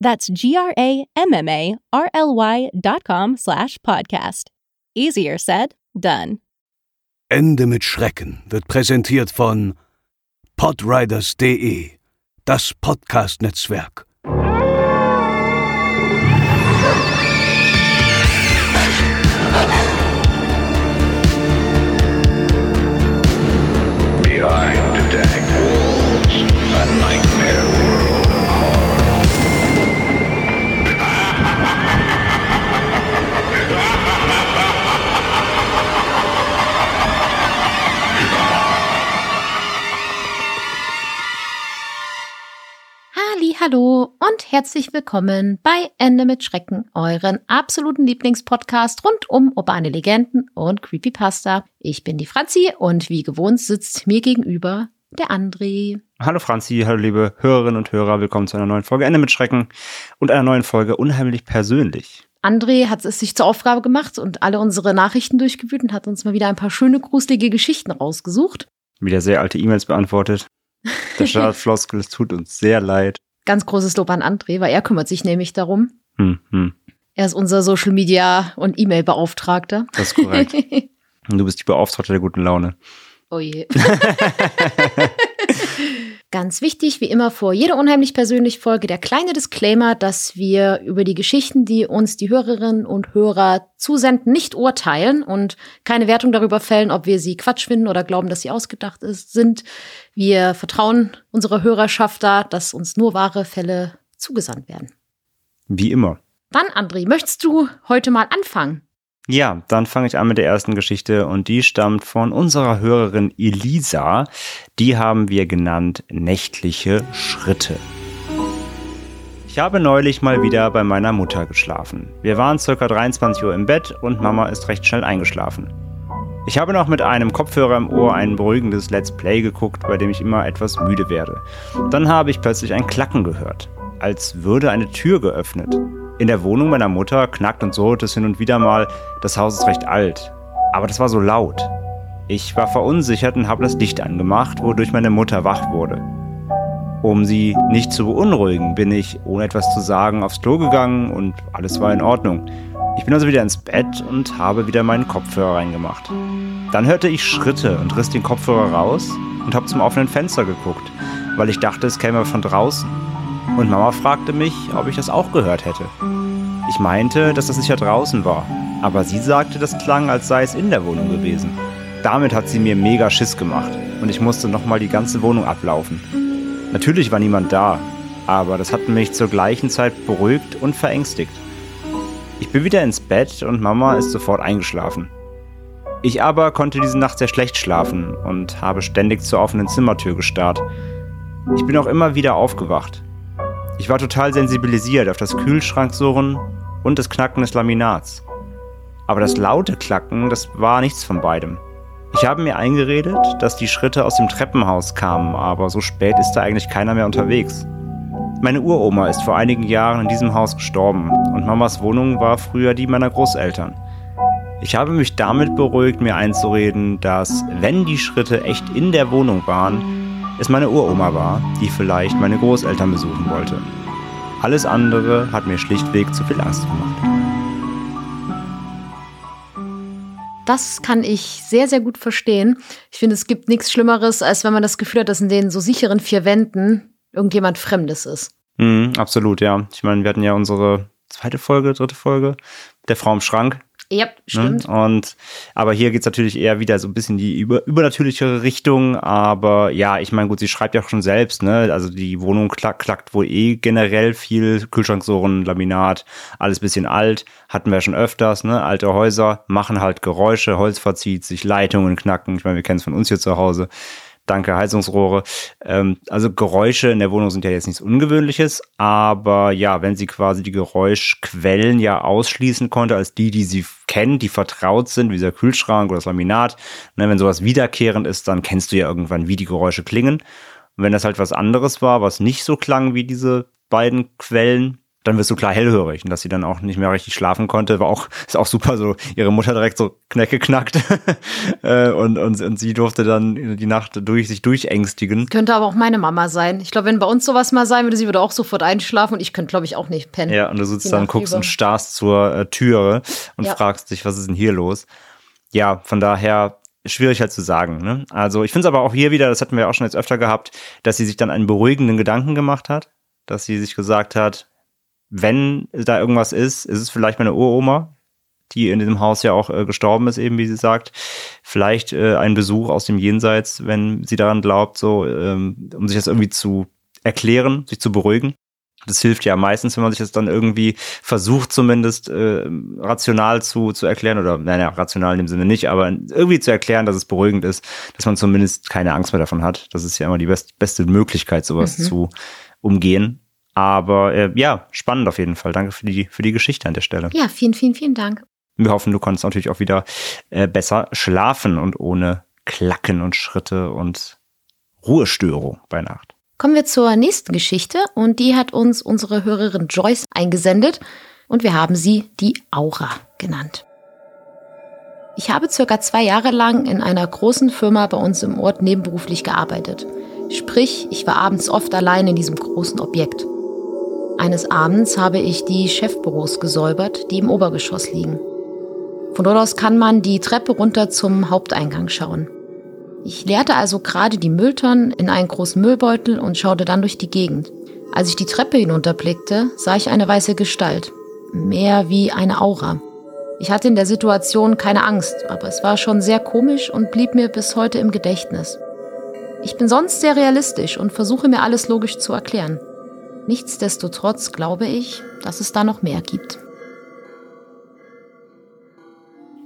That's G-R-A-M-M-A-R-L-Y dot com slash podcast. Easier said, done. Ende mit Schrecken wird präsentiert von podriders.de, das Podcast-Netzwerk. Herzlich willkommen bei Ende mit Schrecken, euren absoluten Lieblingspodcast rund um urbane Legenden und Creepypasta. Ich bin die Franzi und wie gewohnt sitzt mir gegenüber der André. Hallo Franzi, hallo liebe Hörerinnen und Hörer, willkommen zu einer neuen Folge Ende mit Schrecken und einer neuen Folge Unheimlich persönlich. André hat es sich zur Aufgabe gemacht und alle unsere Nachrichten durchgewühlt und hat uns mal wieder ein paar schöne, gruselige Geschichten rausgesucht. Wieder sehr alte E-Mails beantwortet. Der Startfloskel, es tut uns sehr leid. Ganz großes Lob an André, weil er kümmert sich nämlich darum. Hm, hm, Er ist unser Social Media und E-Mail-Beauftragter. das ist korrekt. Und du bist die Beauftragte der guten Laune. Oh je. Ganz wichtig, wie immer vor jeder unheimlich persönlich Folge, der kleine Disclaimer, dass wir über die Geschichten, die uns die Hörerinnen und Hörer zusenden, nicht urteilen und keine Wertung darüber fällen, ob wir sie Quatsch finden oder glauben, dass sie ausgedacht ist, sind. Wir vertrauen unserer Hörerschaft da, dass uns nur wahre Fälle zugesandt werden. Wie immer. Dann, André, möchtest du heute mal anfangen? Ja, dann fange ich an mit der ersten Geschichte und die stammt von unserer Hörerin Elisa. Die haben wir genannt nächtliche Schritte. Ich habe neulich mal wieder bei meiner Mutter geschlafen. Wir waren circa 23 Uhr im Bett und Mama ist recht schnell eingeschlafen. Ich habe noch mit einem Kopfhörer im Ohr ein beruhigendes Let's Play geguckt, bei dem ich immer etwas müde werde. Dann habe ich plötzlich ein Klacken gehört, als würde eine Tür geöffnet. In der Wohnung meiner Mutter knackt und surrt es hin und wieder mal. Das Haus ist recht alt. Aber das war so laut. Ich war verunsichert und habe das Licht angemacht, wodurch meine Mutter wach wurde. Um sie nicht zu beunruhigen, bin ich, ohne etwas zu sagen, aufs Klo gegangen und alles war in Ordnung. Ich bin also wieder ins Bett und habe wieder meinen Kopfhörer reingemacht. Dann hörte ich Schritte und riss den Kopfhörer raus und habe zum offenen Fenster geguckt, weil ich dachte, es käme von draußen. Und Mama fragte mich, ob ich das auch gehört hätte. Ich meinte, dass das sicher draußen war, aber sie sagte, das klang, als sei es in der Wohnung gewesen. Damit hat sie mir mega Schiss gemacht und ich musste nochmal die ganze Wohnung ablaufen. Natürlich war niemand da, aber das hat mich zur gleichen Zeit beruhigt und verängstigt. Ich bin wieder ins Bett und Mama ist sofort eingeschlafen. Ich aber konnte diese Nacht sehr schlecht schlafen und habe ständig zur offenen Zimmertür gestarrt. Ich bin auch immer wieder aufgewacht. Ich war total sensibilisiert auf das Kühlschranksurren und das Knacken des Laminats. Aber das laute Klacken, das war nichts von beidem. Ich habe mir eingeredet, dass die Schritte aus dem Treppenhaus kamen, aber so spät ist da eigentlich keiner mehr unterwegs. Meine Uroma ist vor einigen Jahren in diesem Haus gestorben und Mamas Wohnung war früher die meiner Großeltern. Ich habe mich damit beruhigt, mir einzureden, dass, wenn die Schritte echt in der Wohnung waren, es meine Uroma war, die vielleicht meine Großeltern besuchen wollte. Alles andere hat mir schlichtweg zu viel Angst gemacht. Das kann ich sehr, sehr gut verstehen. Ich finde, es gibt nichts Schlimmeres, als wenn man das Gefühl hat, dass in den so sicheren vier Wänden irgendjemand Fremdes ist. Mhm, absolut, ja. Ich meine, wir hatten ja unsere zweite Folge, dritte Folge, der Frau im Schrank. Ja, stimmt. Ne? Und aber hier geht's natürlich eher wieder so ein bisschen die über, übernatürlichere Richtung. Aber ja, ich meine, gut, sie schreibt ja auch schon selbst, ne? Also die Wohnung klack, klackt wohl eh generell viel. Kühlschranksohren, Laminat, alles bisschen alt. Hatten wir schon öfters, ne? Alte Häuser machen halt Geräusche, Holz verzieht sich, Leitungen knacken. Ich meine, wir kennen es von uns hier zu Hause danke Heizungsrohre. Ähm, also Geräusche in der Wohnung sind ja jetzt nichts Ungewöhnliches, aber ja, wenn sie quasi die Geräuschquellen ja ausschließen konnte als die, die sie kennt, die vertraut sind, wie dieser Kühlschrank oder das Laminat, ne, wenn sowas wiederkehrend ist, dann kennst du ja irgendwann, wie die Geräusche klingen. Und wenn das halt was anderes war, was nicht so klang wie diese beiden Quellen, dann wirst du klar hellhörig und dass sie dann auch nicht mehr richtig schlafen konnte, war auch, ist auch super so, ihre Mutter direkt so Knecke knackt äh, und, und, und sie durfte dann die Nacht durch, sich durchängstigen. Könnte aber auch meine Mama sein. Ich glaube, wenn bei uns sowas mal sein würde, sie würde auch sofort einschlafen und ich könnte, glaube ich, auch nicht pennen. Ja, und du sitzt dann, guckst über. und starrst zur äh, Türe und ja. fragst dich, was ist denn hier los? Ja, von daher schwierig halt zu sagen. Ne? Also ich finde es aber auch hier wieder, das hatten wir auch schon jetzt öfter gehabt, dass sie sich dann einen beruhigenden Gedanken gemacht hat, dass sie sich gesagt hat, wenn da irgendwas ist, ist es vielleicht meine Uroma, die in diesem Haus ja auch äh, gestorben ist, eben wie sie sagt. Vielleicht äh, ein Besuch aus dem Jenseits, wenn sie daran glaubt, so, ähm, um sich das irgendwie zu erklären, sich zu beruhigen. Das hilft ja meistens, wenn man sich das dann irgendwie versucht, zumindest äh, rational zu, zu erklären, oder naja, rational in dem Sinne nicht, aber irgendwie zu erklären, dass es beruhigend ist, dass man zumindest keine Angst mehr davon hat. Das ist ja immer die best, beste Möglichkeit, sowas mhm. zu umgehen. Aber äh, ja, spannend auf jeden Fall. Danke für die, für die Geschichte an der Stelle. Ja, vielen, vielen, vielen Dank. Wir hoffen, du konntest natürlich auch wieder äh, besser schlafen und ohne Klacken und Schritte und Ruhestörung bei Nacht. Kommen wir zur nächsten Geschichte und die hat uns unsere Hörerin Joyce eingesendet und wir haben sie die Aura genannt. Ich habe circa zwei Jahre lang in einer großen Firma bei uns im Ort nebenberuflich gearbeitet. Sprich, ich war abends oft allein in diesem großen Objekt. Eines Abends habe ich die Chefbüros gesäubert, die im Obergeschoss liegen. Von dort aus kann man die Treppe runter zum Haupteingang schauen. Ich leerte also gerade die Mülltonnen in einen großen Müllbeutel und schaute dann durch die Gegend. Als ich die Treppe hinunterblickte, sah ich eine weiße Gestalt. Mehr wie eine Aura. Ich hatte in der Situation keine Angst, aber es war schon sehr komisch und blieb mir bis heute im Gedächtnis. Ich bin sonst sehr realistisch und versuche mir alles logisch zu erklären. Nichtsdestotrotz glaube ich, dass es da noch mehr gibt.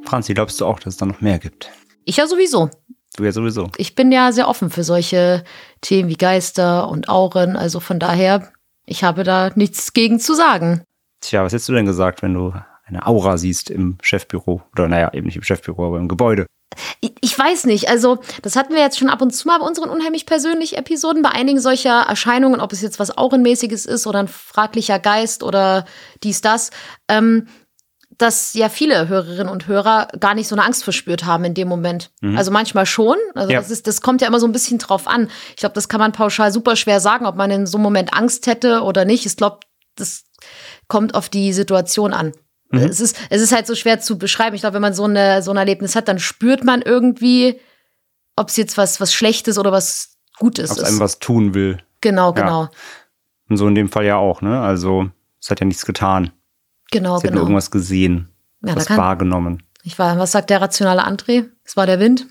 Franzi, glaubst du auch, dass es da noch mehr gibt? Ich ja sowieso. Du ja sowieso. Ich bin ja sehr offen für solche Themen wie Geister und Auren. Also von daher, ich habe da nichts gegen zu sagen. Tja, was hättest du denn gesagt, wenn du eine Aura siehst im Chefbüro? Oder naja, eben nicht im Chefbüro, aber im Gebäude. Ich weiß nicht. Also, das hatten wir jetzt schon ab und zu mal bei unseren unheimlich persönlichen Episoden. Bei einigen solcher Erscheinungen, ob es jetzt was Aurenmäßiges ist oder ein fraglicher Geist oder dies, das, ähm, dass ja viele Hörerinnen und Hörer gar nicht so eine Angst verspürt haben in dem Moment. Mhm. Also manchmal schon. Also ja. das, ist, das kommt ja immer so ein bisschen drauf an. Ich glaube, das kann man pauschal super schwer sagen, ob man in so einem Moment Angst hätte oder nicht. Ich glaube, das kommt auf die Situation an. Mhm. Es, ist, es ist halt so schwer zu beschreiben. Ich glaube, wenn man so, eine, so ein Erlebnis hat, dann spürt man irgendwie, ob es jetzt was, was Schlechtes oder was Gutes ob ist. Ob einem was tun will. Genau, genau. Ja. Und so in dem Fall ja auch, ne? Also, es hat ja nichts getan. Genau, es genau. Hat irgendwas gesehen, ja, was wahrgenommen. Ich war, was sagt der rationale André? Es war der Wind.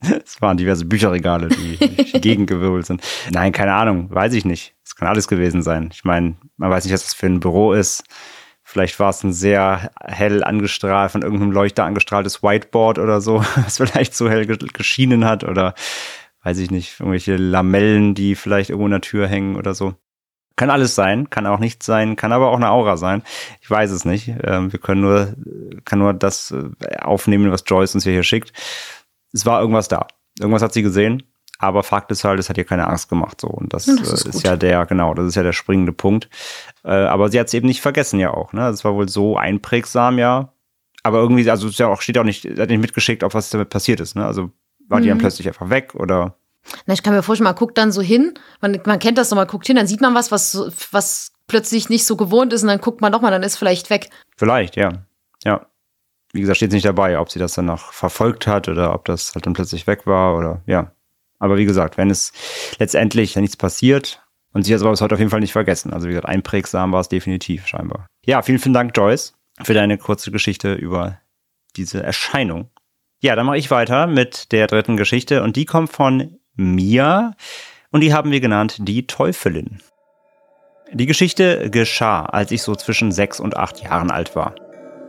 es waren diverse Bücherregale, die durch die Gegend gewirbelt sind. Nein, keine Ahnung, weiß ich nicht. Es kann alles gewesen sein. Ich meine, man weiß nicht, was das für ein Büro ist. Vielleicht war es ein sehr hell angestrahlt, von irgendeinem Leuchter angestrahltes Whiteboard oder so, was vielleicht so hell geschienen hat oder weiß ich nicht, irgendwelche Lamellen, die vielleicht irgendwo in der Tür hängen oder so. Kann alles sein, kann auch nichts sein, kann aber auch eine Aura sein. Ich weiß es nicht. Ähm, wir können nur, kann nur das äh, aufnehmen, was Joyce uns hier schickt. Es war irgendwas da. Irgendwas hat sie gesehen aber Fakt ist halt, es hat ihr keine Angst gemacht. So. Und das, das ist, äh, ist ja der, genau, das ist ja der springende Punkt. Äh, aber sie hat es eben nicht vergessen, ja auch. Ne? Das war wohl so einprägsam, ja. Aber irgendwie, also es ja auch, steht auch nicht, hat nicht mitgeschickt, ob was damit passiert ist. Ne? Also war mhm. die dann mhm. plötzlich einfach weg oder. Na, ich kann mir vorstellen, man guckt dann so hin, man, man kennt das so, man guckt hin, dann sieht man was, was, was plötzlich nicht so gewohnt ist und dann guckt man nochmal, dann ist vielleicht weg. Vielleicht, ja. Ja. Wie gesagt, steht nicht dabei, ob sie das dann noch verfolgt hat oder ob das halt dann plötzlich weg war oder ja. Aber wie gesagt, wenn es letztendlich nichts passiert, und sie hat es aber bis heute auf jeden Fall nicht vergessen. Also wie gesagt, einprägsam war es definitiv scheinbar. Ja, vielen, vielen Dank, Joyce. für deine kurze Geschichte über diese Erscheinung. Ja, dann mache ich weiter mit der dritten Geschichte und die kommt von Mia und die haben wir genannt die Teufelin. Die Geschichte geschah, als ich so zwischen sechs und acht Jahren alt war.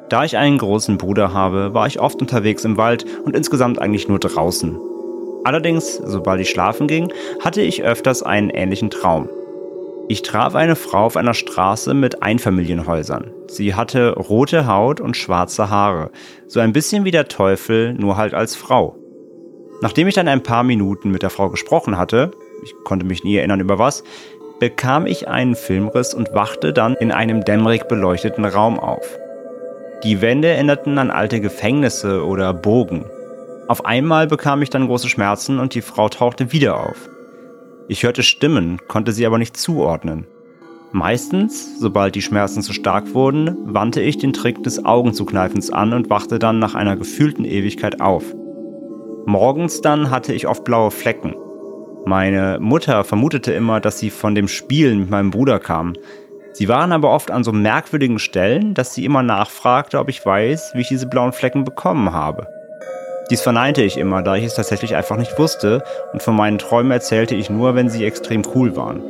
Da ich einen großen Bruder habe, war ich oft unterwegs im Wald und insgesamt eigentlich nur draußen. Allerdings, sobald ich schlafen ging, hatte ich öfters einen ähnlichen Traum. Ich traf eine Frau auf einer Straße mit Einfamilienhäusern. Sie hatte rote Haut und schwarze Haare, so ein bisschen wie der Teufel, nur halt als Frau. Nachdem ich dann ein paar Minuten mit der Frau gesprochen hatte, ich konnte mich nie erinnern über was, bekam ich einen Filmriss und wachte dann in einem dämmerig beleuchteten Raum auf. Die Wände erinnerten an alte Gefängnisse oder Bogen. Auf einmal bekam ich dann große Schmerzen und die Frau tauchte wieder auf. Ich hörte Stimmen, konnte sie aber nicht zuordnen. Meistens, sobald die Schmerzen zu stark wurden, wandte ich den Trick des Augenzukneifens an und wachte dann nach einer gefühlten Ewigkeit auf. Morgens dann hatte ich oft blaue Flecken. Meine Mutter vermutete immer, dass sie von dem Spielen mit meinem Bruder kamen. Sie waren aber oft an so merkwürdigen Stellen, dass sie immer nachfragte, ob ich weiß, wie ich diese blauen Flecken bekommen habe. Dies verneinte ich immer, da ich es tatsächlich einfach nicht wusste und von meinen Träumen erzählte ich nur, wenn sie extrem cool waren.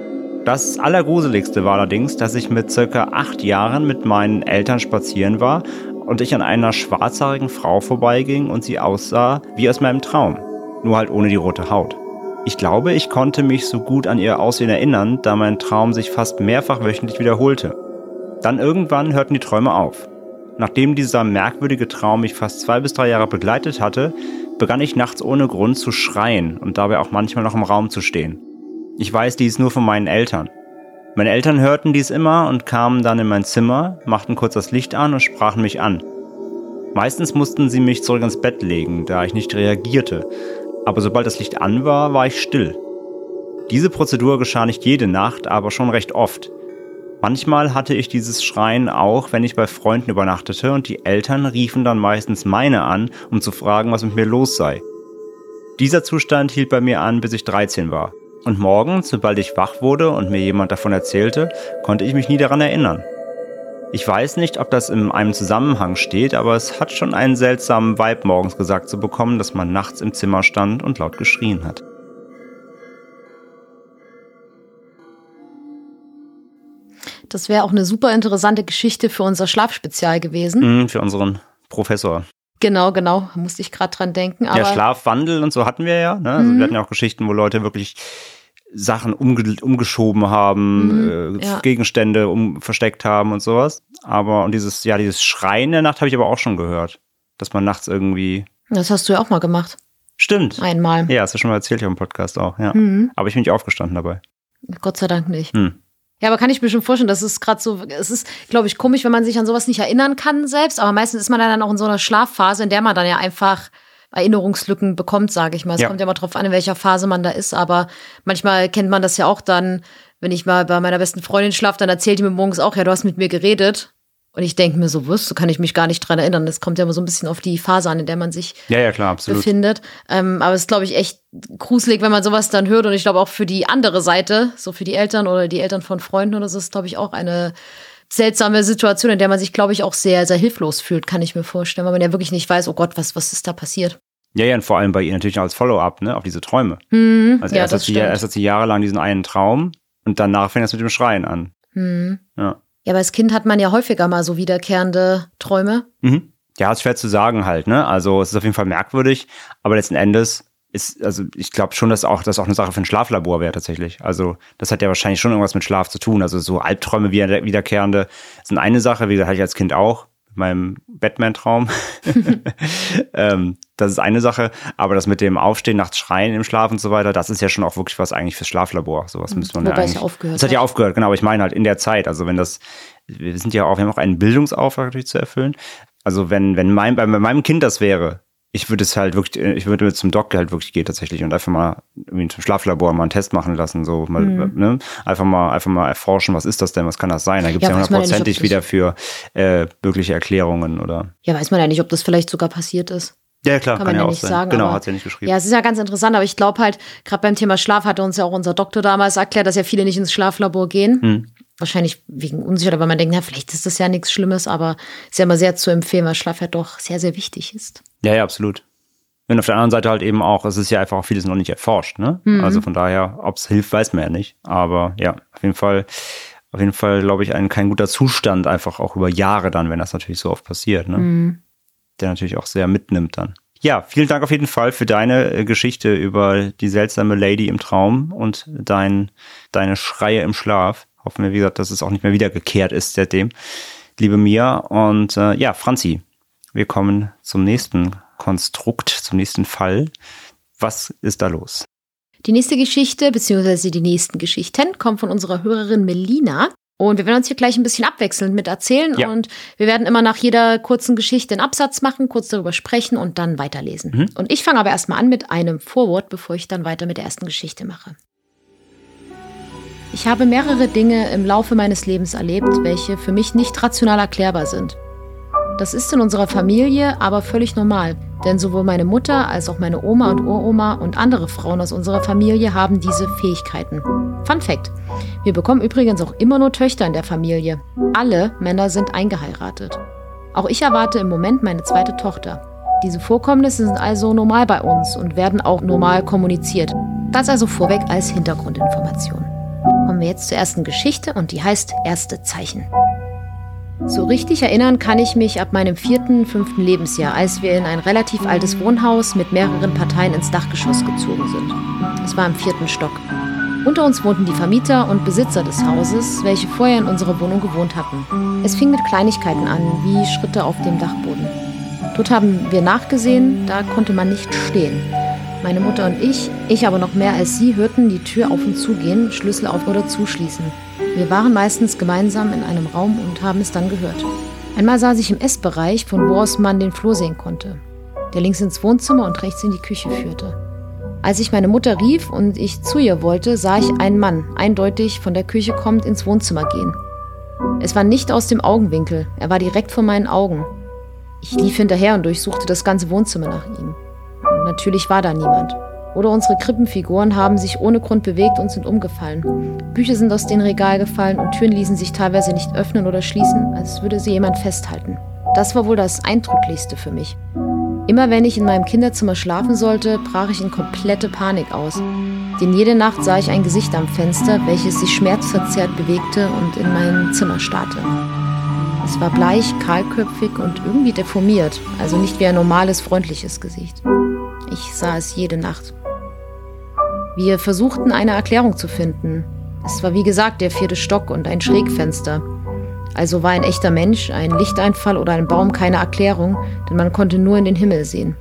Das Allergruseligste war allerdings, dass ich mit circa acht Jahren mit meinen Eltern spazieren war und ich an einer schwarzhaarigen Frau vorbeiging und sie aussah wie aus meinem Traum, nur halt ohne die rote Haut. Ich glaube, ich konnte mich so gut an ihr Aussehen erinnern, da mein Traum sich fast mehrfach wöchentlich wiederholte. Dann irgendwann hörten die Träume auf. Nachdem dieser merkwürdige Traum mich fast zwei bis drei Jahre begleitet hatte, begann ich nachts ohne Grund zu schreien und dabei auch manchmal noch im Raum zu stehen. Ich weiß dies nur von meinen Eltern. Meine Eltern hörten dies immer und kamen dann in mein Zimmer, machten kurz das Licht an und sprachen mich an. Meistens mussten sie mich zurück ins Bett legen, da ich nicht reagierte, aber sobald das Licht an war, war ich still. Diese Prozedur geschah nicht jede Nacht, aber schon recht oft. Manchmal hatte ich dieses Schreien auch, wenn ich bei Freunden übernachtete und die Eltern riefen dann meistens meine an, um zu fragen, was mit mir los sei. Dieser Zustand hielt bei mir an, bis ich 13 war. Und morgens, sobald ich wach wurde und mir jemand davon erzählte, konnte ich mich nie daran erinnern. Ich weiß nicht, ob das in einem Zusammenhang steht, aber es hat schon einen seltsamen Vibe morgens gesagt zu bekommen, dass man nachts im Zimmer stand und laut geschrien hat. Das wäre auch eine super interessante Geschichte für unser Schlafspezial gewesen. Mhm, für unseren Professor. Genau, genau. Da musste ich gerade dran denken. Ja, Schlafwandel und so hatten wir ja. Ne? Also Mhm. Wir hatten ja auch Geschichten, wo Leute wirklich Sachen umge umgeschoben haben, Mhm, äh, ja. Gegenstände um versteckt haben und sowas. Aber und dieses, ja, dieses Schreien der Nacht habe ich aber auch schon gehört. Dass man nachts irgendwie. das hast du ja auch mal gemacht. Stimmt. Einmal. Ja, hast du schon mal erzählt hier im Podcast auch, ja. Mhm. Aber ich bin nicht aufgestanden dabei. Gott sei Dank nicht. Hm. Ja, aber kann ich mir schon vorstellen, das ist gerade so, es ist, glaube ich, komisch, wenn man sich an sowas nicht erinnern kann selbst, aber meistens ist man dann auch in so einer Schlafphase, in der man dann ja einfach Erinnerungslücken bekommt, sage ich mal. Es Ja. kommt ja immer drauf an, in welcher Phase man da ist, aber manchmal kennt man das ja auch dann, wenn ich mal bei meiner besten Freundin schlafe, dann erzählt die mir morgens auch, ja, du hast mit mir geredet. Und ich denke mir so, was, so kann ich mich gar nicht dran erinnern. Das kommt ja immer so ein bisschen auf die Phase an, in der man sich Ja, ja, klar, absolut. befindet. Ähm, aber es ist, glaube ich, echt gruselig, wenn man sowas dann hört. Und ich glaube auch für die andere Seite, so für die Eltern oder die Eltern von Freunden oder so, ist, glaube ich, auch eine seltsame Situation, in der man sich, glaube ich, auch sehr, sehr hilflos fühlt, kann ich mir vorstellen, weil man ja wirklich nicht weiß, oh Gott, was, was ist da passiert. Ja, ja, und vor allem bei ihr natürlich als Follow-up, ne, auf diese Träume. Hm, Also ja, erst, hat sie, erst hat sie jahrelang diesen einen Traum und danach fängt das mit dem Schreien an. Hm. Ja. Ja, aber als Kind hat man ja häufiger mal so wiederkehrende Träume. Mhm. Ja, ist schwer zu sagen halt, ne? Also es ist auf jeden Fall merkwürdig, aber letzten Endes ist, also ich glaube schon, dass auch das auch eine Sache für ein Schlaflabor wäre tatsächlich. Also das hat ja wahrscheinlich schon irgendwas mit Schlaf zu tun. Also so Albträume wieder, wiederkehrende sind eine Sache, wie gesagt, hatte ich als Kind auch, meinem Batman-Traum. ähm, das ist eine Sache, aber das mit dem Aufstehen, nachts schreien im Schlaf und so weiter, das ist ja schon auch wirklich was eigentlich fürs Schlaflabor. Sowas müsste man Wobei ja es eigentlich. ja aufgehört Das hat ja aufgehört, genau, aber ich meine halt in der Zeit, also wenn das, wir sind ja auch, wir haben auch einen Bildungsauftrag natürlich zu erfüllen. Also wenn, wenn mein, bei meinem Kind das wäre, ich würde es halt wirklich, ich würde zum Doc halt wirklich gehen tatsächlich und einfach mal irgendwie zum Schlaflabor mal einen Test machen lassen, so mal, ne? einfach mal, einfach mal erforschen, was ist das denn, was kann das sein? Da gibt es Ja, ja ja hundertprozentig das- wieder für äh, mögliche Erklärungen oder. Ja, weiß man ja nicht, ob das vielleicht sogar passiert ist. Ja, klar, Kann kann, man ja ja auch nicht sein. sagen, genau, hat sie ja nicht geschrieben. Ja, es ist ja ganz interessant, aber ich glaube halt, gerade beim Thema Schlaf hatte uns ja auch unser Doktor damals erklärt, dass ja viele nicht ins Schlaflabor gehen. Hm. Wahrscheinlich wegen Unsicherheit, weil man denkt, na, vielleicht ist das ja nichts Schlimmes, aber ist ja immer sehr zu empfehlen, weil Schlaf ja doch sehr, sehr wichtig ist. Ja, ja, absolut. Und auf der anderen Seite halt eben auch, es ist ja einfach auch vieles noch nicht erforscht, ne? Mhm. Also von daher, ob es hilft, weiß man ja nicht. Aber ja, auf jeden Fall, auf jeden Fall, glaube ich, ein kein guter Zustand, einfach auch über Jahre dann, wenn das natürlich so oft passiert, ne? Mhm. Der natürlich auch sehr mitnimmt dann. Ja, vielen Dank auf jeden Fall für deine äh, Geschichte über die seltsame Lady im Traum und dein, deine Schreie im Schlaf. Hoffen wir, wie gesagt, dass es auch nicht mehr wiedergekehrt ist seitdem. Liebe Mia und äh, ja, Franzi, wir kommen zum nächsten Konstrukt, zum nächsten Fall. Was ist da los? Die nächste Geschichte, beziehungsweise die nächsten Geschichten, kommen von unserer Hörerin Melina. Und wir werden uns hier gleich ein bisschen abwechselnd mit erzählen. Ja. Und wir werden immer nach jeder kurzen Geschichte einen Absatz machen, kurz darüber sprechen und dann weiterlesen. Mhm. Und ich fange aber erstmal an mit einem Vorwort, bevor ich dann weiter mit der ersten Geschichte mache. Ich habe mehrere Dinge im Laufe meines Lebens erlebt, welche für mich nicht rational erklärbar sind. Das ist in unserer Familie aber völlig normal, denn sowohl meine Mutter als auch meine Oma und Uroma und andere Frauen aus unserer Familie haben diese Fähigkeiten. Fun Fact: Wir bekommen übrigens auch immer nur Töchter in der Familie. Alle Männer sind eingeheiratet. Auch ich erwarte im Moment meine zweite Tochter. Diese Vorkommnisse sind also normal bei uns und werden auch normal kommuniziert. Das also vorweg als Hintergrundinformation. Kommen wir jetzt zur ersten Geschichte und die heißt Erste Zeichen. So richtig erinnern kann ich mich ab meinem vierten, fünften Lebensjahr, als wir in ein relativ altes Wohnhaus mit mehreren Parteien ins Dachgeschoss gezogen sind. Es war im vierten Stock. Unter uns wohnten die Vermieter und Besitzer des Hauses, welche vorher in unserer Wohnung gewohnt hatten. Es fing mit Kleinigkeiten an, wie Schritte auf dem Dachboden. Dort haben wir nachgesehen, da konnte man nicht stehen. Meine Mutter und ich, ich aber noch mehr als sie, hörten die Tür auf und zugehen, Schlüssel auf oder zuschließen. Wir waren meistens gemeinsam in einem Raum und haben es dann gehört. Einmal saß ich im Essbereich, von wo aus man den Flur sehen konnte, der links ins Wohnzimmer und rechts in die Küche führte. Als ich meine Mutter rief und ich zu ihr wollte, sah ich einen Mann, eindeutig von der Küche kommend, ins Wohnzimmer gehen. Es war nicht aus dem Augenwinkel, er war direkt vor meinen Augen. Ich lief hinterher und durchsuchte das ganze Wohnzimmer nach ihm. Natürlich war da niemand. Oder unsere Krippenfiguren haben sich ohne Grund bewegt und sind umgefallen. Bücher sind aus dem Regal gefallen und Türen ließen sich teilweise nicht öffnen oder schließen, als würde sie jemand festhalten. Das war wohl das Eindrücklichste für mich. Immer wenn ich in meinem Kinderzimmer schlafen sollte, brach ich in komplette Panik aus. Denn jede Nacht sah ich ein Gesicht am Fenster, welches sich schmerzverzerrt bewegte und in mein Zimmer starrte. Es war bleich, kahlköpfig und irgendwie deformiert, also nicht wie ein normales, freundliches Gesicht. Ich sah es jede Nacht. Wir versuchten eine Erklärung zu finden. Es war wie gesagt der vierte Stock und ein Schrägfenster. Also war ein echter Mensch, ein Lichteinfall oder ein Baum keine Erklärung, denn man konnte nur in den Himmel sehen.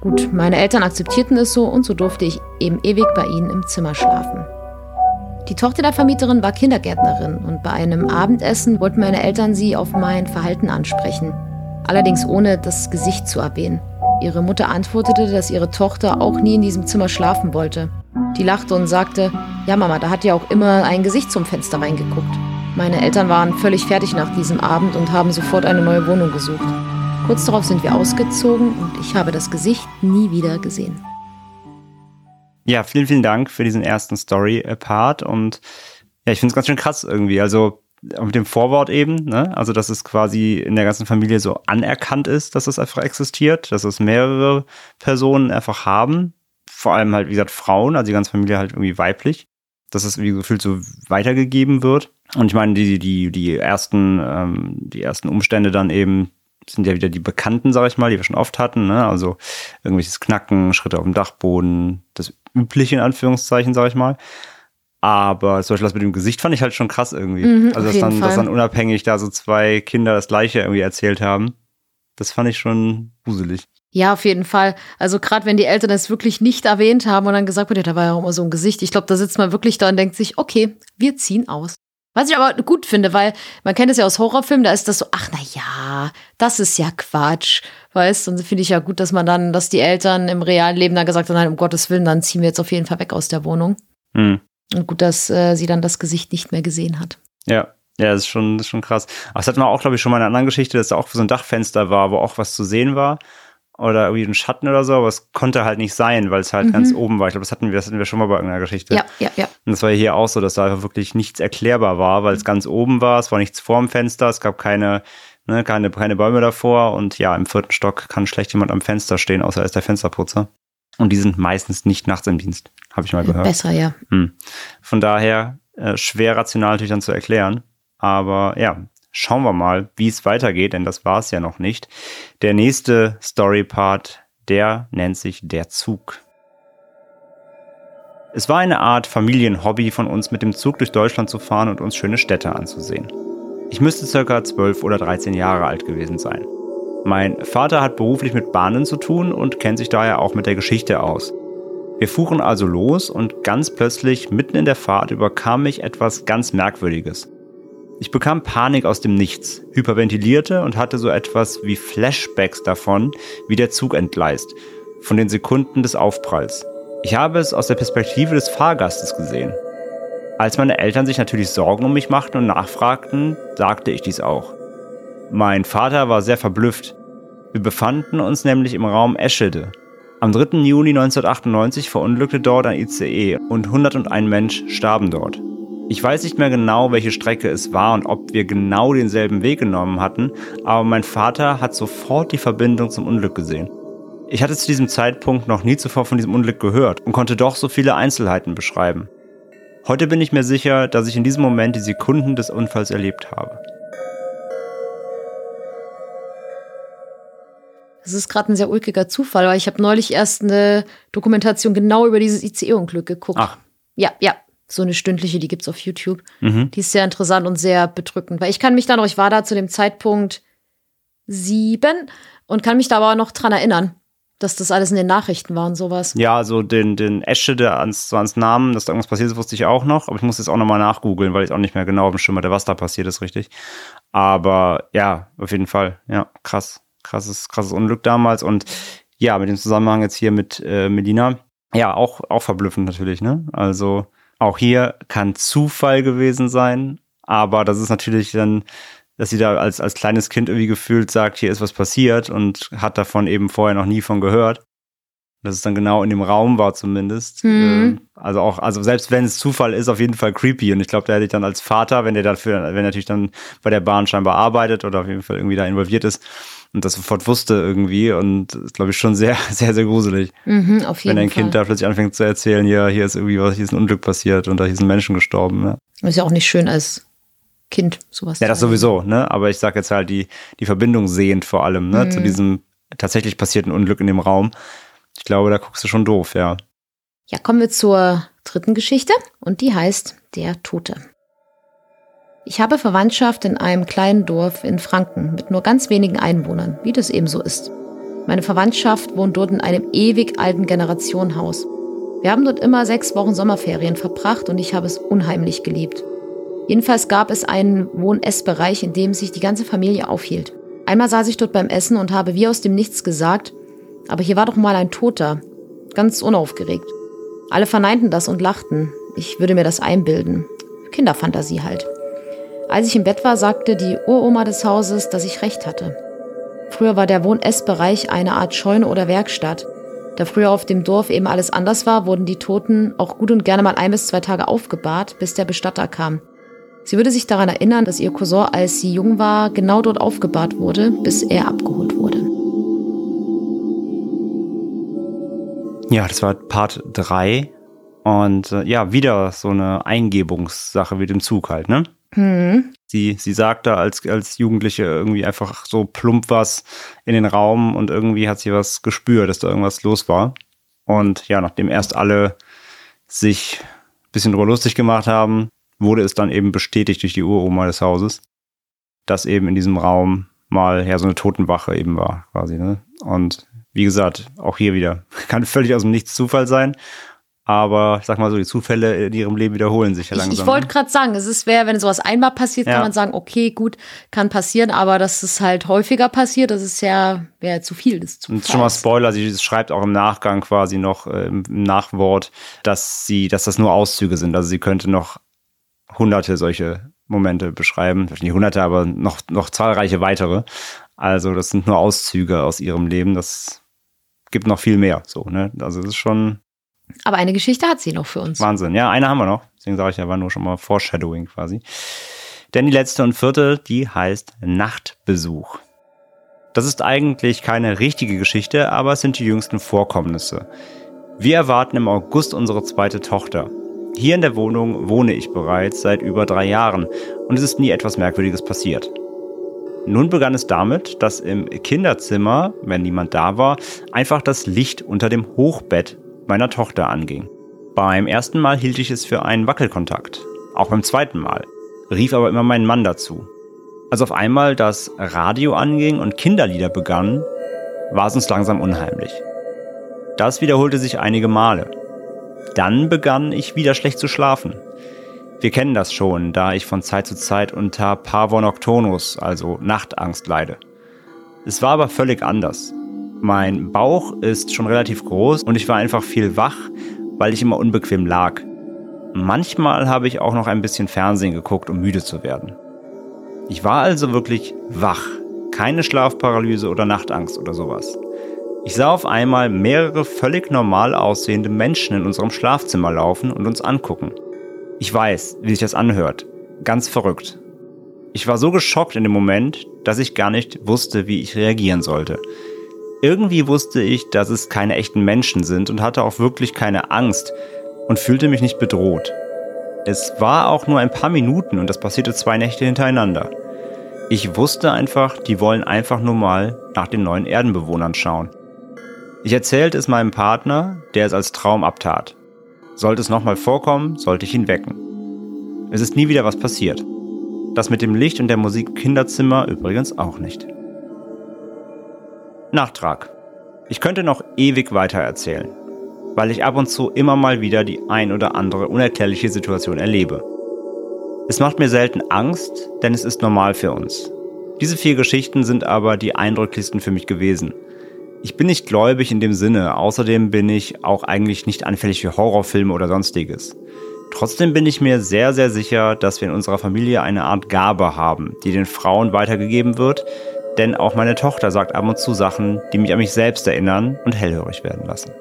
Gut, meine Eltern akzeptierten es so und so durfte ich eben ewig bei ihnen im Zimmer schlafen. Die Tochter der Vermieterin war Kindergärtnerin und bei einem Abendessen wollten meine Eltern sie auf mein Verhalten ansprechen. Allerdings ohne das Gesicht zu erwähnen. Ihre Mutter antwortete, dass ihre Tochter auch nie in diesem Zimmer schlafen wollte. Die lachte und sagte, ja Mama, da hat ja auch immer ein Gesicht zum Fenster reingeguckt. Meine Eltern waren völlig fertig nach diesem Abend und haben sofort eine neue Wohnung gesucht. Kurz darauf sind wir ausgezogen und ich habe das Gesicht nie wieder gesehen. Ja, vielen, vielen Dank für diesen ersten Story-Part und ja, ich finde es ganz schön krass irgendwie. Also mit dem Vorwort eben, ne? Also, dass es quasi in der ganzen Familie so anerkannt ist, dass es einfach existiert, dass es mehrere Personen einfach haben. Vor allem halt, wie gesagt, Frauen, also die ganze Familie halt irgendwie weiblich, dass es wie gefühlt so weitergegeben wird. Und ich meine, die, die, die ersten, ähm, die ersten Umstände dann eben sind ja wieder die Bekannten, sag ich mal, die wir schon oft hatten, ne? Also irgendwelches Knacken, Schritte auf dem Dachboden, das übliche in Anführungszeichen, sag ich mal. Aber zum Beispiel das mit dem Gesicht fand ich halt schon krass irgendwie. Mhm, also, dass dann, dass dann unabhängig da so zwei Kinder das Gleiche irgendwie erzählt haben. Das fand ich schon gruselig. Ja, auf jeden Fall. Also gerade wenn die Eltern es wirklich nicht erwähnt haben und dann gesagt wurde, ja, da war ja auch immer so ein Gesicht. Ich glaube, da sitzt man wirklich da und denkt sich, okay, wir ziehen aus. Was ich aber gut finde, weil man kennt es ja aus Horrorfilmen, da ist das so, ach na ja, das ist ja Quatsch, weißt? Und finde ich ja gut, dass man dann, dass die Eltern im realen Leben dann gesagt haben, nein, um Gottes Willen, dann ziehen wir jetzt auf jeden Fall weg aus der Wohnung. Hm. Und gut, dass äh, sie dann das Gesicht nicht mehr gesehen hat. Ja. Ja, das ist schon, das ist schon krass. Aber das hatten wir auch, glaube ich, schon mal in einer anderen Geschichte, dass da auch so ein Dachfenster war, wo auch was zu sehen war. oder irgendwie ein Schatten oder so, aber es konnte halt nicht sein, weil es halt ganz oben war. Ich glaube, das hatten wir, das hatten wir schon mal bei irgendeiner Geschichte. Mhm. Ja, ja, ja. Und das war hier auch so, dass da einfach wirklich nichts erklärbar war, weil es ganz oben war, es war nichts vorm Fenster, es gab keine, ne, keine, keine Bäume davor und ja, im vierten Stock kann schlecht jemand am Fenster stehen, außer er ist der Fensterputzer. Und die sind meistens nicht nachts im Dienst, habe ich mal gehört. Besser, ja. Hm. Von daher äh, schwer rational natürlich dann zu erklären. Aber ja, schauen wir mal, wie es weitergeht, denn das war es ja noch nicht. Der nächste Story-Part, der nennt sich Der Zug. Es war eine Art Familienhobby von uns, mit dem Zug durch Deutschland zu fahren und uns schöne Städte anzusehen. Ich müsste circa 12 oder 13 Jahre alt gewesen sein. Mein Vater hat beruflich mit Bahnen zu tun und kennt sich daher auch mit der Geschichte aus. Wir fuhren also los und ganz plötzlich, mitten in der Fahrt, überkam mich etwas ganz Merkwürdiges. Ich bekam Panik aus dem Nichts, hyperventilierte und hatte so etwas wie Flashbacks davon, wie der Zug entgleist, von den Sekunden des Aufpralls. Ich habe es aus der Perspektive des Fahrgastes gesehen. Als meine Eltern sich natürlich Sorgen um mich machten und nachfragten, sagte ich dies auch. Mein Vater war sehr verblüfft. Wir befanden uns nämlich im Raum Eschede. Am 3. Juni 1998 verunglückte dort ein ICE und 101 Mensch starben dort. Ich weiß nicht mehr genau, welche Strecke es war und ob wir genau denselben Weg genommen hatten, aber mein Vater hat sofort die Verbindung zum Unglück gesehen. Ich hatte zu diesem Zeitpunkt noch nie zuvor von diesem Unglück gehört und konnte doch so viele Einzelheiten beschreiben. Heute bin ich mir sicher, dass ich in diesem Moment die Sekunden des Unfalls erlebt habe. Das ist gerade ein sehr ulkiger Zufall, weil ich habe neulich erst eine Dokumentation genau über dieses ICE-Unglück geguckt. Ach. Ja, ja. So eine stündliche, die gibt's auf YouTube. Mhm. Die ist sehr interessant und sehr bedrückend. Weil ich kann mich da noch, ich war da zu dem Zeitpunkt sieben und kann mich da aber auch noch dran erinnern, dass das alles in den Nachrichten war und sowas. Ja, also den, den Eschede ans, so ans Namen, dass da irgendwas passiert ist, wusste ich auch noch, aber ich muss jetzt auch nochmal nachgoogeln, weil ich auch nicht mehr genau auf dem Schirm hatte, was da passiert ist, richtig. Aber ja, auf jeden Fall, ja, krass. Krasses, krasses Unglück damals und ja, mit dem Zusammenhang jetzt hier mit äh, Medina, ja, auch, auch verblüffend natürlich, ne? Also auch hier kann Zufall gewesen sein, aber das ist natürlich dann, dass sie da als, als kleines Kind irgendwie gefühlt sagt, hier ist was passiert und hat davon eben vorher noch nie von gehört. Dass es dann genau in dem Raum war zumindest. Mhm. Ähm, Also auch, also selbst wenn es Zufall ist, auf jeden Fall creepy. Und ich glaube, der hätte ich dann als Vater, wenn der dafür, wenn er natürlich dann bei der Bahn scheinbar arbeitet oder auf jeden Fall irgendwie da involviert ist und das sofort wusste irgendwie und das ist, glaube ich, schon sehr, sehr, sehr gruselig. Mhm, auf jeden Wenn ein Fall. Kind da plötzlich anfängt zu erzählen, ja, hier ist irgendwie was, hier ist ein Unglück passiert und da hier sind Menschen gestorben. Ja, ist ja auch nicht schön als Kind sowas. ja das sowieso, ne? Aber ich sag jetzt halt die, die Verbindung sehend vor allem, ne, Mhm. zu diesem tatsächlich passierten Unglück in dem Raum. Ich glaube, da guckst du schon doof, ja. Ja, kommen wir zur dritten Geschichte und die heißt Der Tote. Ich habe Verwandtschaft in einem kleinen Dorf in Franken mit nur ganz wenigen Einwohnern, wie das eben so ist. Meine Verwandtschaft wohnt dort in einem ewig alten Generationenhaus. Wir haben dort immer sechs Wochen Sommerferien verbracht und ich habe es unheimlich geliebt. Jedenfalls gab es einen Wohn-Ess-Bereich, in dem sich die ganze Familie aufhielt. Einmal saß ich dort beim Essen und habe wie aus dem Nichts gesagt, aber hier war doch mal ein Toter. Ganz unaufgeregt. Alle verneinten das und lachten. Ich würde mir das einbilden. Kinderfantasie halt. Als ich im Bett war, sagte die Uroma des Hauses, dass ich recht hatte. Früher war der Wohn-Ess-Bereich eine Art Scheune oder Werkstatt. Da früher auf dem Dorf eben alles anders war, wurden die Toten auch gut und gerne mal ein bis zwei Tage aufgebahrt, bis der Bestatter kam. Sie würde sich daran erinnern, dass ihr Cousin, als sie jung war, genau dort aufgebahrt wurde, bis er abgeholt wurde. Ja, das war Part 3. Und äh, ja, wieder so eine Eingebungssache mit dem Zug halt, ne? Hm. Sie, sie sagt da als, als Jugendliche irgendwie einfach so plump was in den Raum und irgendwie hat sie was gespürt, dass da irgendwas los war. Und ja, nachdem erst alle sich ein bisschen drüber lustig gemacht haben, wurde es dann eben bestätigt durch die Uroma des Hauses, dass eben in diesem Raum mal ja so eine Totenwache eben war, quasi. Ne? Und wie gesagt, auch hier wieder, kann völlig aus dem Nichts Zufall sein. Aber ich sag mal so, die Zufälle in ihrem Leben wiederholen sich ja Ich, langsam. ich wollte ne? gerade sagen, es ist schwer, wenn sowas einmal passiert, Ja. kann man sagen, okay, gut, kann passieren, aber dass es halt häufiger passiert, das ist ja, wäre zu viel des Und Zufalls. schon mal Spoiler, sie schreibt auch im Nachgang quasi noch äh, im Nachwort, dass sie, dass das nur Auszüge sind. Also sie könnte noch hunderte solche Momente beschreiben. Nicht hunderte, aber noch, noch zahlreiche weitere. Also das sind nur Auszüge aus ihrem Leben. Das gibt noch viel mehr. So, ne? Also es ist schon Aber eine Geschichte hat sie noch für uns. Wahnsinn. Ja, eine haben wir noch. Deswegen sage ich ja, war nur schon mal Foreshadowing quasi. Denn die letzte und vierte, die heißt Nachtbesuch. Das ist eigentlich keine richtige Geschichte, aber es sind die jüngsten Vorkommnisse. Wir erwarten im August unsere zweite Tochter. Hier in der Wohnung wohne ich bereits seit über drei Jahren und es ist nie etwas Merkwürdiges passiert. Nun begann es damit, dass im Kinderzimmer, wenn niemand da war, einfach das Licht unter dem Hochbett meiner Tochter anging. Beim ersten Mal hielt ich es für einen Wackelkontakt, auch beim zweiten Mal, rief aber immer meinen Mann dazu. Als auf einmal das Radio anging und Kinderlieder begannen, war es uns langsam unheimlich. Das wiederholte sich einige Male. Dann begann ich wieder schlecht zu schlafen. Wir kennen das schon, da ich von Zeit zu Zeit unter Pavor Nocturnus, also Nachtangst, leide. Es war aber völlig anders. Mein Bauch ist schon relativ groß und ich war einfach viel wach, weil ich immer unbequem lag. Manchmal habe ich auch noch ein bisschen Fernsehen geguckt, um müde zu werden. Ich war also wirklich wach, keine Schlafparalyse oder Nachtangst oder sowas. Ich sah auf einmal mehrere völlig normal aussehende Menschen in unserem Schlafzimmer laufen und uns angucken. Ich weiß, wie sich das anhört. Ganz verrückt. Ich war so geschockt in dem Moment, dass ich gar nicht wusste, wie ich reagieren sollte. Irgendwie wusste ich, dass es keine echten Menschen sind und hatte auch wirklich keine Angst und fühlte mich nicht bedroht. Es war auch nur ein paar Minuten und das passierte zwei Nächte hintereinander. Ich wusste einfach, die wollen einfach nur mal nach den neuen Erdenbewohnern schauen. Ich erzählte es meinem Partner, der es als Traum abtat. Sollte es nochmal vorkommen, sollte ich ihn wecken. Es ist nie wieder was passiert. Das mit dem Licht und der Musik im Kinderzimmer übrigens auch nicht. Nachtrag. Ich könnte noch ewig weiter erzählen, weil ich ab und zu immer mal wieder die ein oder andere unerklärliche Situation erlebe. Es macht mir selten Angst, denn es ist normal für uns. Diese vier Geschichten sind aber die eindrücklichsten für mich gewesen. Ich bin nicht gläubig in dem Sinne, außerdem bin ich auch eigentlich nicht anfällig für Horrorfilme oder sonstiges. Trotzdem bin ich mir sehr, sehr sicher, dass wir in unserer Familie eine Art Gabe haben, die den Frauen weitergegeben wird, denn auch meine Tochter sagt ab und zu Sachen, die mich an mich selbst erinnern und hellhörig werden lassen.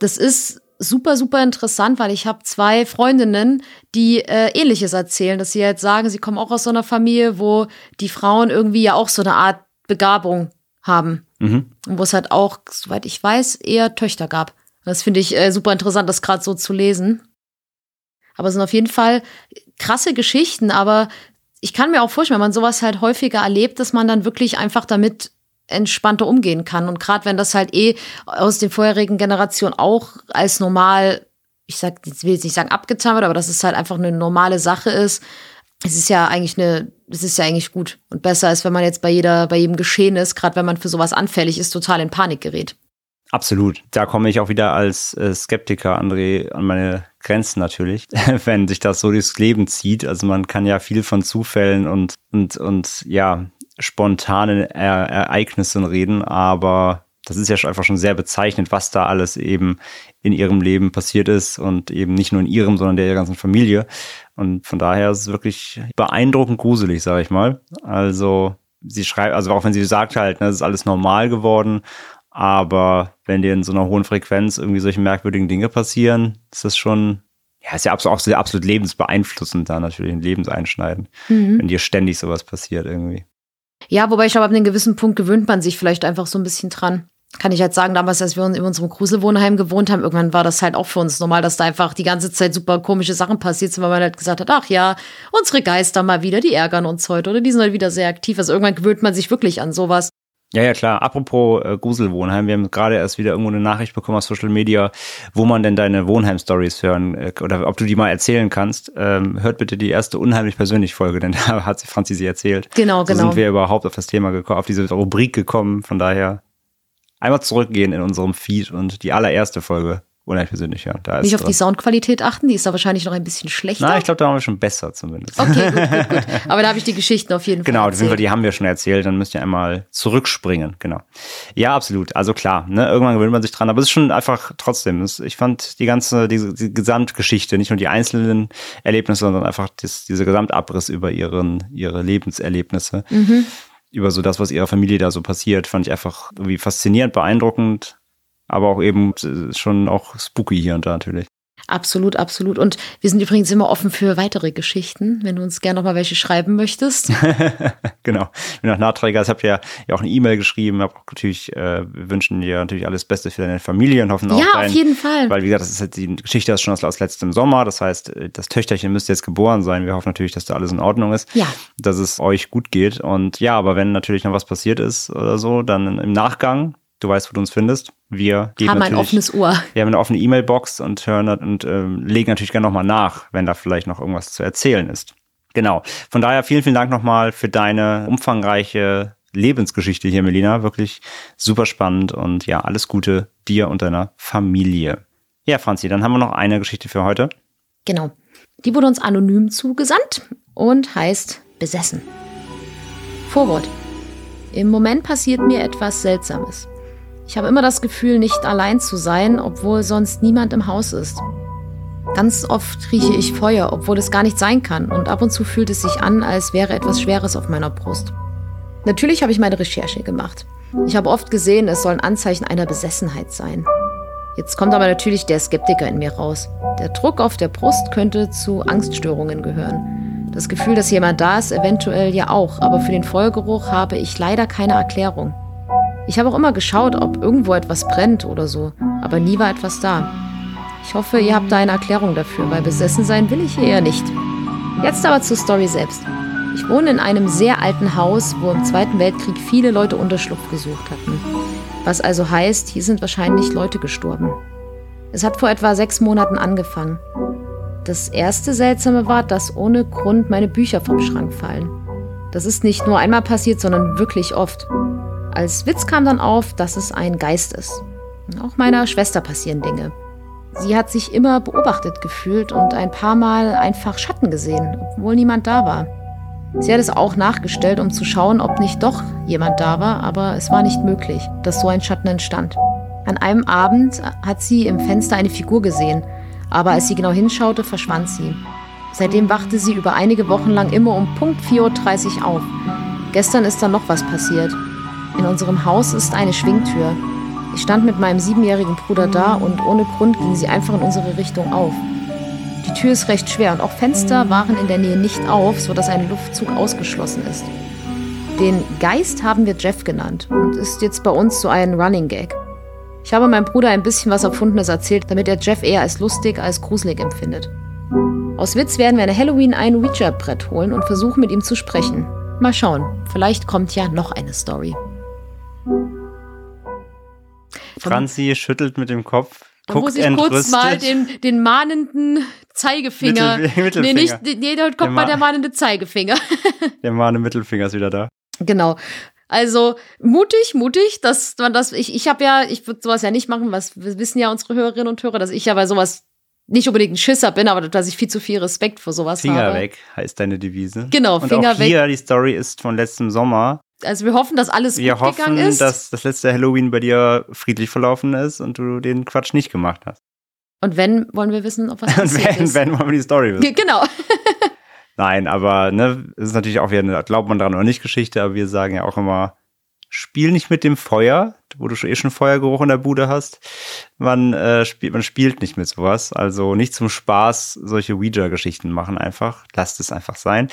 Das ist super, super interessant, weil ich habe zwei Freundinnen, die äh, ähnliches erzählen, dass sie jetzt sagen, sie kommen auch aus so einer Familie, wo die Frauen irgendwie ja auch so eine Art Begabung haben. Mhm. Und wo es halt auch, soweit ich weiß, eher Töchter gab. Das finde ich äh, super interessant, das gerade so zu lesen. Aber es sind auf jeden Fall krasse Geschichten, aber ich kann mir auch vorstellen, wenn man sowas halt häufiger erlebt, dass man dann wirklich einfach damit entspannter umgehen kann. Und gerade wenn das halt eh aus den vorherigen Generationen auch als normal, ich sag, ich will jetzt nicht sagen abgetan wird, aber dass es halt einfach eine normale Sache ist, es ist ja eigentlich eine, es ist ja eigentlich gut und besser als wenn man jetzt bei jeder, bei jedem Geschehen ist, gerade wenn man für sowas anfällig ist, total in Panik gerät. Absolut. Da komme ich auch wieder als äh, Skeptiker, André, an meine Grenzen natürlich, wenn sich das so durchs Leben zieht. Also man kann ja viel von Zufällen und, und, und ja, spontanen er Ereignissen reden, aber das ist ja einfach schon sehr bezeichnend, was da alles eben in ihrem Leben passiert ist und eben nicht nur in ihrem, sondern der ganzen Familie. Und von daher ist es wirklich beeindruckend gruselig, sage ich mal. Also sie schreibt, also auch wenn sie sagt halt, ne, das ist alles normal geworden, aber wenn dir in so einer hohen Frequenz irgendwie solche merkwürdigen Dinge passieren, ist das schon, ja, ist ja auch sehr absolut lebensbeeinflussend da natürlich, ein Lebenseinschneiden, Mhm. wenn dir ständig sowas passiert irgendwie. Ja, wobei ich glaube, ab einem gewissen Punkt gewöhnt man sich vielleicht einfach so ein bisschen dran. Kann ich halt sagen, damals, als wir in unserem Gruselwohnheim gewohnt haben, irgendwann war das halt auch für uns normal, dass da einfach die ganze Zeit super komische Sachen passiert sind, weil man halt gesagt hat, ach ja, unsere Geister mal wieder, die ärgern uns heute oder die sind halt wieder sehr aktiv. Also irgendwann gewöhnt man sich wirklich an sowas. Ja, ja, klar. Apropos äh, Gruselwohnheim, wir haben gerade erst wieder irgendwo eine Nachricht bekommen aus Social Media, wo man denn deine Wohnheim-Stories hören äh, oder ob du die mal erzählen kannst. Ähm, hört bitte die erste unheimlich persönlich Folge, denn da hat sie Franzi sie erzählt. Genau, So genau. sind wir überhaupt auf das Thema gekommen, auf diese Rubrik gekommen. Von daher einmal zurückgehen in unserem Feed und die allererste Folge unheimlich persönlich hören. Da ist Nicht auf drin. die Soundqualität achten, die ist da wahrscheinlich noch ein bisschen schlechter. Na, ich glaube, da waren wir schon besser zumindest. okay, gut, gut, gut. Aber da habe ich die Geschichten auf jeden Fall. Genau, Fall, erzählt. die haben wir schon erzählt, dann müsst ihr einmal zurückspringen, genau. Ja, absolut, also klar, ne, irgendwann gewöhnt man sich dran, aber es ist schon einfach trotzdem, ich fand die ganze, diese, die Gesamtgeschichte, nicht nur die einzelnen Erlebnisse, sondern einfach das, dieser Gesamtabriss über ihren, ihre Lebenserlebnisse, über so das, was ihrer Familie da so passiert, fand ich einfach irgendwie faszinierend, beeindruckend, aber auch eben schon auch spooky hier und da natürlich. Absolut, absolut. Und wir sind übrigens immer offen für weitere Geschichten, wenn du uns gerne noch mal welche schreiben möchtest. genau. Wenn du nach Nachträger hast, habt ihr ja auch eine E-Mail geschrieben, hab auch natürlich, äh, wir wünschen dir natürlich alles Beste für deine Familie und hoffen auch Ja, auf jeden Fall. Weil, wie gesagt, das ist jetzt die Geschichte ist schon aus, aus letztem Sommer. Das heißt, äh, das Töchterchen müsste jetzt geboren sein. Wir hoffen natürlich, dass da alles in Ordnung ist. Ja. Dass es euch gut geht. Und ja, aber wenn natürlich noch was passiert ist oder so, dann im Nachgang, du weißt, wo du uns findest. Wir geben Haben ein offenes Ohr. Wir haben eine offene E-Mail-Box und hören und ähm, legen natürlich gerne nochmal nach, wenn da vielleicht noch irgendwas zu erzählen ist. Genau. Von daher vielen, vielen Dank nochmal für deine umfangreiche Lebensgeschichte hier, Melina. Wirklich super spannend und ja, alles Gute dir und deiner Familie. Ja, Franzi, dann haben wir noch eine Geschichte für heute. Genau. Die wurde uns anonym zugesandt und heißt Besessen. Vorwort. Im Moment passiert mir etwas Seltsames. Ich habe immer das Gefühl, nicht allein zu sein, obwohl sonst niemand im Haus ist. Ganz oft rieche ich Feuer, obwohl es gar nicht sein kann, und ab und zu fühlt es sich an, als wäre etwas Schweres auf meiner Brust. Natürlich habe ich meine Recherche gemacht. Ich habe oft gesehen, es sollen Anzeichen einer Besessenheit sein. Jetzt kommt aber natürlich der Skeptiker in mir raus. Der Druck auf der Brust könnte zu Angststörungen gehören. Das Gefühl, dass jemand da ist, eventuell ja auch, aber für den Feuergeruch habe ich leider keine Erklärung. Ich habe auch immer geschaut, ob irgendwo etwas brennt oder so, aber nie war etwas da. Ich hoffe, ihr habt da eine Erklärung dafür, weil besessen sein will ich eher nicht. Jetzt aber zur Story selbst. Ich wohne in einem sehr alten Haus, wo im Zweiten Weltkrieg viele Leute Unterschlupf gesucht hatten. Was also heißt, hier sind wahrscheinlich Leute gestorben. Es hat vor etwa sechs Monaten angefangen. Das erste Seltsame war, dass ohne Grund meine Bücher vom Schrank fallen. Das ist nicht nur einmal passiert, sondern wirklich oft. Als Witz kam dann auf, dass es ein Geist ist. Auch meiner Schwester passieren Dinge. Sie hat sich immer beobachtet gefühlt und ein paar Mal einfach Schatten gesehen, obwohl niemand da war. Sie hat es auch nachgestellt, um zu schauen, ob nicht doch jemand da war, aber es war nicht möglich, dass so ein Schatten entstand. An einem Abend hat sie im Fenster eine Figur gesehen, aber als sie genau hinschaute, verschwand sie. Seitdem wachte sie über einige Wochen lang immer um Punkt 4.30 Uhr auf. Gestern ist dann noch was passiert. In unserem Haus ist eine Schwingtür. Ich stand mit meinem siebenjährigen Bruder da und ohne Grund ging sie einfach in unsere Richtung auf. Die Tür ist recht schwer und auch Fenster waren in der Nähe nicht auf, sodass ein Luftzug ausgeschlossen ist. Den Geist haben wir Jeff genannt und ist jetzt bei uns so ein Running Gag. Ich habe meinem Bruder ein bisschen was Erfundenes erzählt, damit er Jeff eher als lustig als gruselig empfindet. Aus Witz werden wir an Halloween ein Ouija-Brett holen und versuchen mit ihm zu sprechen. Mal schauen, vielleicht kommt ja noch eine Story. Franzi schüttelt mit dem Kopf, Da muss ich kurz mal den, den mahnenden Zeigefinger. Mittel- Mittelfinger. Nee, nicht, nee, da Der kommt mal Ma- der mahnende Zeigefinger. Der mahne Mittelfinger ist wieder da. Genau. Also mutig, mutig, dass man das. Ich, ich habe ja, ich würde sowas ja nicht machen, was wir wissen ja unsere Hörerinnen und Hörer, dass ich ja bei sowas nicht unbedingt ein Schisser bin, aber dass ich viel zu viel Respekt vor sowas Finger habe. weg heißt deine Devise. Genau, Und Finger auch hier, die Story ist von letztem Sommer. Also wir hoffen, dass alles Wir gut gegangen hoffen, ist. dass das letzte Halloween bei dir friedlich verlaufen ist und du den Quatsch nicht gemacht hast. und wenn, wollen wir wissen, ob was Und passiert wenn, ist. wenn wollen wir die Story wissen. Ge- Genau. Nein, aber ne, es ist natürlich auch wieder eine, glaubt man dran oder nicht Geschichte, aber wir sagen ja auch immer, spiel nicht mit dem Feuer, wo du schon eh schon Feuergeruch in der Bude hast. Man, äh, spielt, man spielt nicht mit sowas. Also nicht zum Spaß solche Ouija-Geschichten machen einfach. Lasst es einfach sein.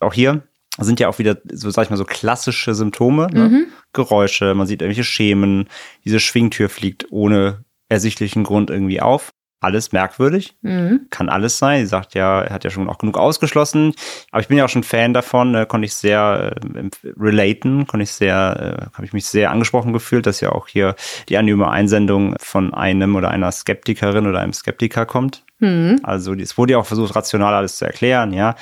Auch hier sind ja auch wieder, so sag ich mal, so klassische Symptome. Ne? Geräusche, man sieht irgendwelche Schemen, diese Schwingtür fliegt ohne ersichtlichen Grund irgendwie auf. Alles merkwürdig Mhm. kann alles sein. Sie sagt ja, er hat ja schon auch genug ausgeschlossen. Aber ich bin ja auch schon Fan davon, äh, konnte ich sehr äh, relaten, konnte ich sehr, äh, habe ich mich sehr angesprochen gefühlt, dass ja auch hier die anonyme Einsendung von einem oder einer Skeptikerin oder einem Skeptiker kommt. Mhm. Also es wurde ja auch versucht, rational alles zu erklären, ja.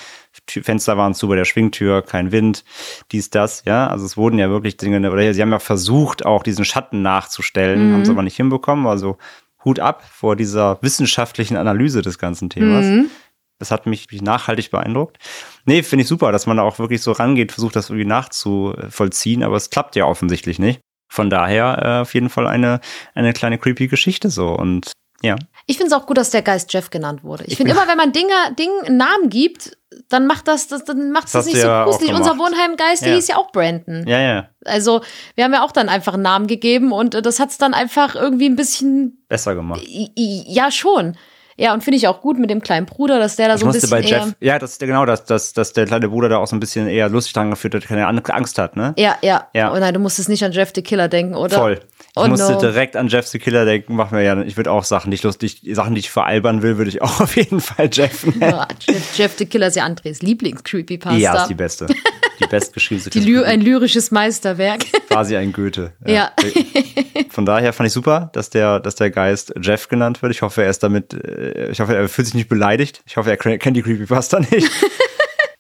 Fenster waren zu bei der Schwingtür, kein Wind, dies, das, ja. Also es wurden ja wirklich Dinge, oder sie haben ja versucht, auch diesen Schatten nachzustellen, haben es aber nicht hinbekommen. Also Hut ab vor dieser wissenschaftlichen Analyse des ganzen Themas. Mhm. Das hat mich nachhaltig beeindruckt. Nee, finde ich super, dass man da auch wirklich so rangeht, versucht das irgendwie nachzuvollziehen, aber es klappt ja offensichtlich nicht. Von daher äh, auf jeden Fall eine, eine kleine creepy Geschichte so und ja. Ich finde es auch gut, dass der Geist Jeff genannt wurde. Ich finde immer, wenn man Dinge, Dingen einen Namen gibt, dann macht das, das dann macht Das das nicht so gruselig. Unser. Wohnheimgeist, der Ja. hieß ja auch Brandon. Ja, ja. Also, wir haben ja auch dann einfach einen Namen gegeben und äh, das hat's dann einfach irgendwie ein bisschen, Besser gemacht. ja, schon. Ja, und finde ich auch gut mit dem kleinen Bruder, dass der da Ich so ein bisschen bei Jeff, ja, das ist genau das, dass, dass der kleine Bruder da auch so ein bisschen eher lustig dran geführt hat, keine An- Angst hat, ne? Ja, ja. Ja. Oh nein, du musstest nicht an Jeff the Killer denken, oder? Voll. Ich Oh musste no. direkt an Jeff the Killer denken, machen wir ja. Ich würde auch Sachen, die ich lustig, Sachen, die ich veralbern will, würde ich auch auf jeden Fall Jeffen. Ja, Jeff, Jeff the Killer ist ja Andres Lieblings-Creepypasta. Ja, ist die beste. Die bestgeschriebene. Die Ly ein lyrisches Meisterwerk. quasi ein Goethe. Ja. Von daher fand ich super, dass der, dass der Geist Jeff genannt wird. Ich hoffe, er ist damit, äh, ich hoffe, er fühlt sich nicht beleidigt. Ich hoffe, er kennt die Creepypasta nicht.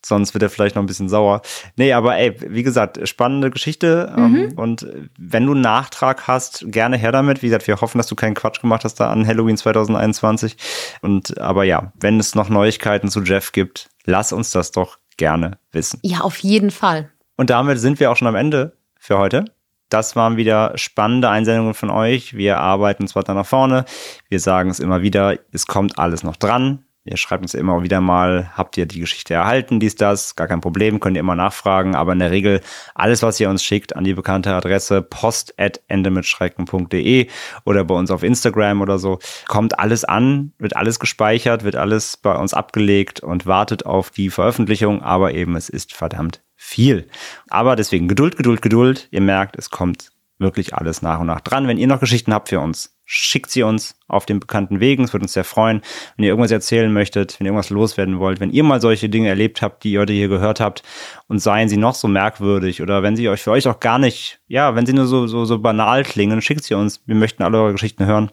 Sonst wird er vielleicht noch ein bisschen sauer. Nee, aber ey, wie gesagt, spannende Geschichte. Ähm, und wenn du einen Nachtrag hast, gerne her damit. Wie gesagt, wir hoffen, dass du keinen Quatsch gemacht hast da an Halloween 2021. Und aber ja, wenn es noch Neuigkeiten zu Jeff gibt, lass uns das doch gerne wissen. Ja, auf jeden Fall. Und damit sind wir auch schon am Ende für heute. Das waren wieder spannende Einsendungen von euch. Wir arbeiten uns weiter nach vorne. Wir sagen es immer wieder, es kommt alles noch dran. Ihr schreibt uns immer wieder mal, habt ihr die Geschichte erhalten, dies, das, gar kein Problem, könnt ihr immer nachfragen, aber in der Regel alles, was ihr uns schickt an die bekannte Adresse post.endemitschrecken.de oder bei uns auf Instagram oder so, kommt alles an, wird alles gespeichert, wird alles bei uns abgelegt und wartet auf die Veröffentlichung, aber eben es ist verdammt viel. Aber deswegen Geduld, Geduld, Geduld. Ihr merkt, es kommt wirklich alles nach und nach dran. Wenn ihr noch Geschichten habt für uns, schickt sie uns auf den bekannten Wegen. Es würde uns sehr freuen. Wenn ihr irgendwas erzählen möchtet, wenn ihr irgendwas loswerden wollt, wenn ihr mal solche Dinge erlebt habt, die ihr heute hier gehört habt und seien sie noch so merkwürdig oder wenn sie euch für euch auch gar nicht, ja, wenn sie nur so, so, so banal klingen, schickt sie uns. Wir möchten alle eure Geschichten hören.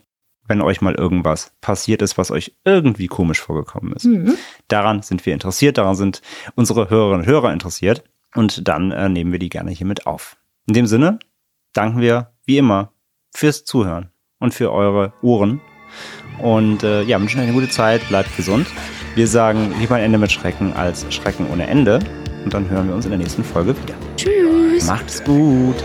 Wenn euch mal irgendwas passiert ist, was euch irgendwie komisch vorgekommen ist. Daran sind wir interessiert, daran sind unsere Hörerinnen und Hörer interessiert. Und dann äh, nehmen wir die gerne hier mit auf. In dem Sinne danken wir wie immer fürs Zuhören und für eure Ohren. Und äh, ja, wünschen euch eine gute Zeit, bleibt gesund. Wir sagen lieber ein Ende mit Schrecken als Schrecken ohne Ende. Und dann hören wir uns in der nächsten Folge wieder. Tschüss. Macht's gut.